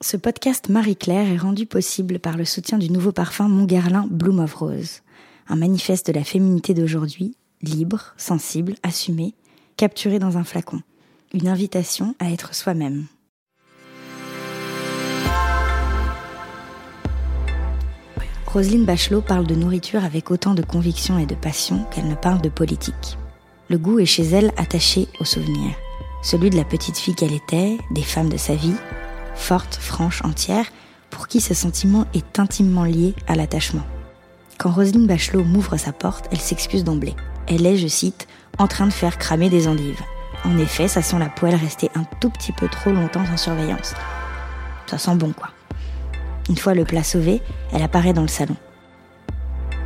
Ce podcast Marie-Claire est rendu possible par le soutien du nouveau parfum Montguerlin Bloom of Rose, un manifeste de la féminité d'aujourd'hui, libre, sensible, assumée, capturé dans un flacon. Une invitation à être soi-même. Roselyne Bachelot parle de nourriture avec autant de conviction et de passion qu'elle ne parle de politique. Le goût est chez elle attaché au souvenir. Celui de la petite fille qu'elle était, des femmes de sa vie, forte, franche, entière, pour qui ce sentiment est intimement lié à l'attachement. Quand Roselyne Bachelot m'ouvre sa porte, elle s'excuse d'emblée. Elle est, je cite, en train de faire cramer des endives. En effet, ça sent la poêle restée un tout petit peu trop longtemps en surveillance. Ça sent bon, quoi. Une fois le plat sauvé, elle apparaît dans le salon.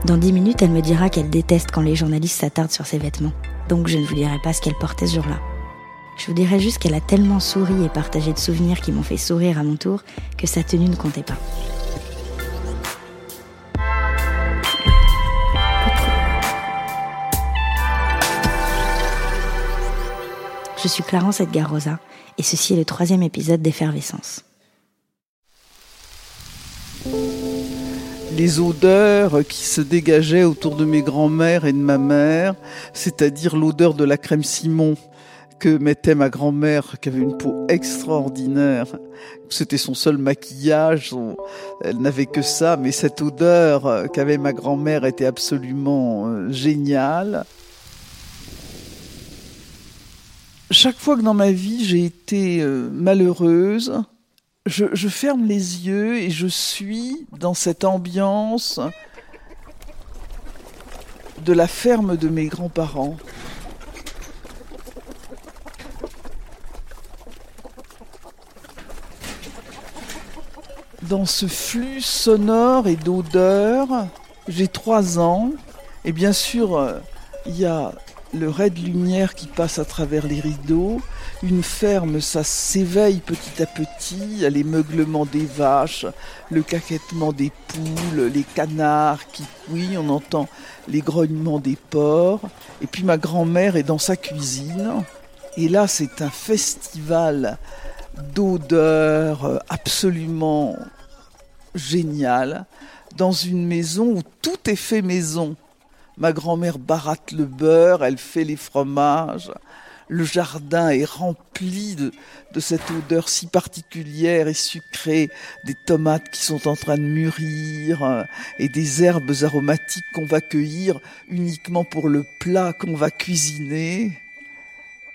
Dans dix minutes, elle me dira qu'elle déteste quand les journalistes s'attardent sur ses vêtements. Donc je ne vous dirai pas ce qu'elle portait ce jour-là. Je vous dirai juste qu'elle a tellement souri et partagé de souvenirs qui m'ont fait sourire à mon tour que sa tenue ne comptait pas. Je suis Clarence Edgar Rosa et ceci est le troisième épisode d'Effervescence. les odeurs qui se dégageaient autour de mes grands-mères et de ma mère, c'est-à-dire l'odeur de la crème Simon que mettait ma grand-mère, qui avait une peau extraordinaire. C'était son seul maquillage, elle n'avait que ça, mais cette odeur qu'avait ma grand-mère était absolument euh, géniale. Chaque fois que dans ma vie j'ai été euh, malheureuse, je, ferme les yeux et je suis dans cette ambiance de la ferme de mes grands-parents. Dans ce flux sonore et d'odeur, j'ai trois ans. Et bien sûr il y a le ray de lumière qui passe à travers les rideaux, une ferme, ça s'éveille petit à petit, les meuglements des vaches, le caquettement des poules, les canards qui oui, on entend les grognements des porcs, et puis ma grand-mère est dans sa cuisine, et là c'est un festival d'odeurs absolument génial, dans une maison où tout est fait maison. Ma grand-mère baratte le beurre, elle fait les fromages. Le jardin est rempli de, cette odeur si particulière et sucrée des tomates qui sont en train de mûrir euh, et des herbes aromatiques qu'on va cueillir uniquement pour le plat qu'on va cuisiner.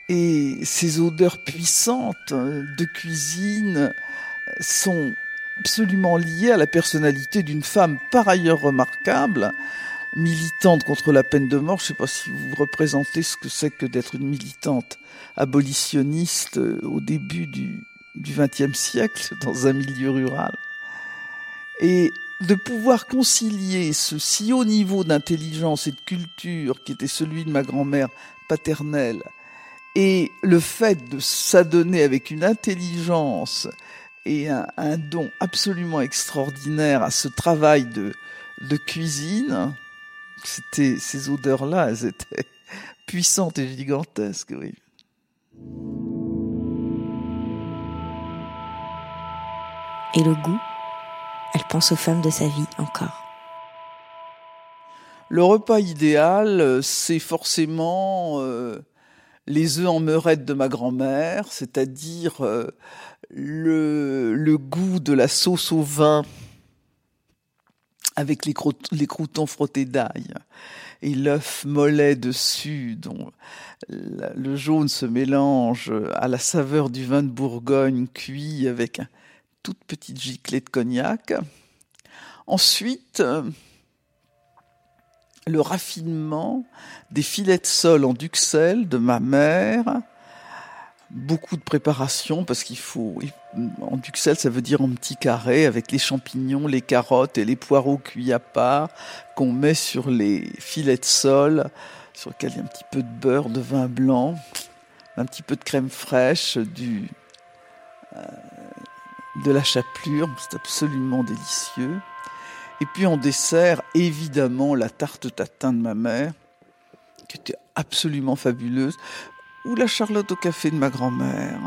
Et ces odeurs puissantes de cuisine sont absolument liées à la personnalité d'une femme par ailleurs remarquable, militante contre la peine de mort. Je ne sais pas si vous représentez ce que c'est que d'être une militante abolitionniste au début du XXe siècle dans un milieu rural. Et de pouvoir concilier ce si haut niveau d'intelligence et de culture qui était celui de ma grand-mère paternelle et le fait de s'adonner avec une intelligence et un, un, don absolument extraordinaire à ce travail de, de cuisine, c'était ces odeurs-là, elles étaient puissantes et gigantesques, oui. Et le goût, elle pense aux femmes de sa vie encore. Le repas idéal, c'est forcément euh, les œufs en meurette de ma grand-mère, c'est-à-dire euh, le, le goût de la sauce au vin avec les, croutons frottés d'ail et l'œuf mollet dessus, dont le jaune se mélange à la saveur du vin de Bourgogne cuit avec une toute petite giclée de cognac. Ensuite, le raffinement des filets de sol en duxelles de ma mère, beaucoup de préparation parce qu'il faut en duxelles ça veut dire en petits carrés avec les champignons, les carottes et les poireaux cuits à part qu'on met sur les filets de sol sur lesquels il y a un petit peu de beurre, de vin blanc, un petit peu de crème fraîche, euh, de la chapelure, c'est absolument délicieux. Et puis en dessert, évidemment la tarte tatin de ma mère qui était absolument fabuleuse ou la charlotte au café de ma grand-mère.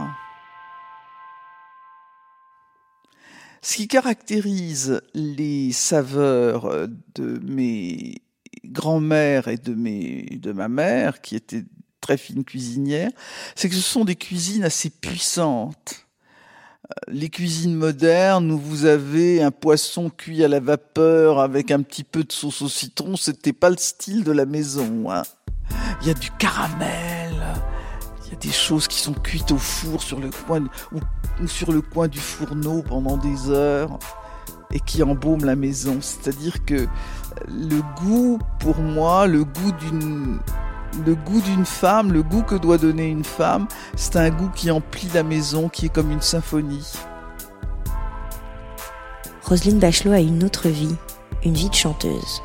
Ce qui caractérise les saveurs de mes grands-mères et de ma mère, qui était très fine cuisinière, c'est que ce sont des cuisines assez puissantes. Les cuisines modernes où vous avez un poisson cuit à la vapeur avec un petit peu de sauce au citron, c'était pas le style de la maison. Hein. Il y a du caramel, il y a des choses qui sont cuites au four sur le coin ou, sur le coin du fourneau pendant des heures et qui embaument la maison. C'est-à-dire que le goût, pour moi, le goût d'une le goût d'une femme, le goût que doit donner une femme, c'est un goût qui emplit la maison, qui est comme une symphonie. Roselyne Bachelot a une autre vie, une vie de chanteuse.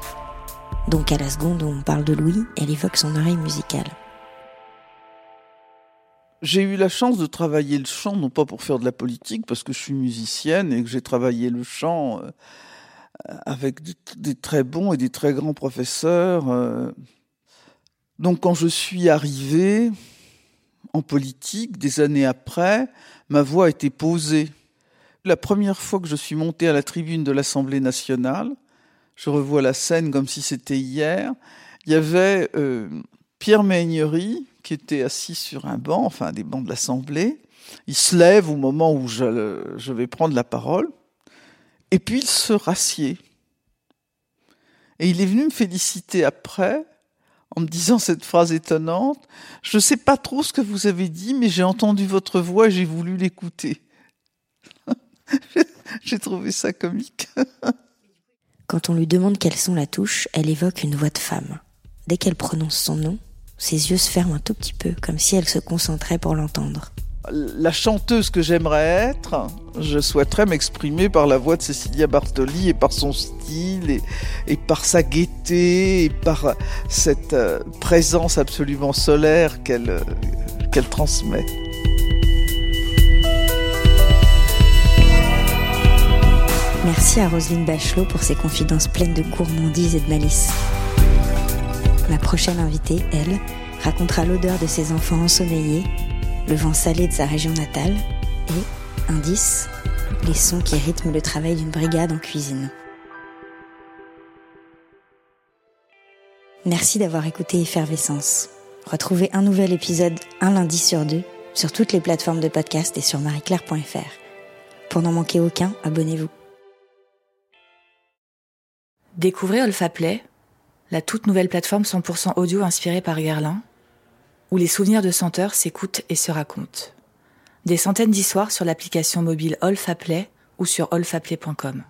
Donc à la seconde où on parle de Louis, elle évoque son oreille musicale. J'ai eu la chance de travailler le chant, non pas pour faire de la politique, parce que je suis musicienne et que j'ai travaillé le chant euh, avec des très bons et des très grands professeurs. Donc quand je suis arrivé en politique, des années après, ma voix était posée. La première fois que je suis monté à la tribune de l'Assemblée nationale, je revois la scène comme si c'était hier, il y avait euh, Pierre Maignery qui était assis sur un banc, enfin des bancs de l'Assemblée. Il se lève au moment où je vais prendre la parole, et puis il se rassied. Et il est venu me féliciter après en me disant cette phrase étonnante. Je ne sais pas trop ce que vous avez dit, mais j'ai entendu votre voix et j'ai voulu l'écouter. j'ai trouvé ça comique. Quand on lui demande quelles sont la touche, elle évoque une voix de femme. Dès qu'elle prononce son nom, ses yeux se ferment un tout petit peu, comme si elle se concentrait pour l'entendre la chanteuse que j'aimerais être, je souhaiterais m'exprimer par la voix de Cecilia Bartoli et par son style et, par sa gaieté et par cette euh, présence absolument solaire qu'elle euh, qu'elle transmet. Merci à Roselyne Bachelot pour ses confidences pleines de gourmandise et de malice. Ma prochaine invitée, elle, racontera l'odeur de ses enfants ensommeillés le vent salé de sa région natale et, indice, les sons qui rythment le travail d'une brigade en cuisine. Merci d'avoir écouté Effervescence. Retrouvez un nouvel épisode un lundi sur deux sur toutes les plateformes de podcast et sur marieclaire.fr. Pour n'en manquer aucun, abonnez-vous. Découvrez Olfaplay, la toute nouvelle plateforme 100% audio inspirée par Guerlain où les souvenirs de senteurs s'écoutent et se racontent. Des centaines d'histoires sur l'application mobile Olfaplay ou sur olfaplay.com.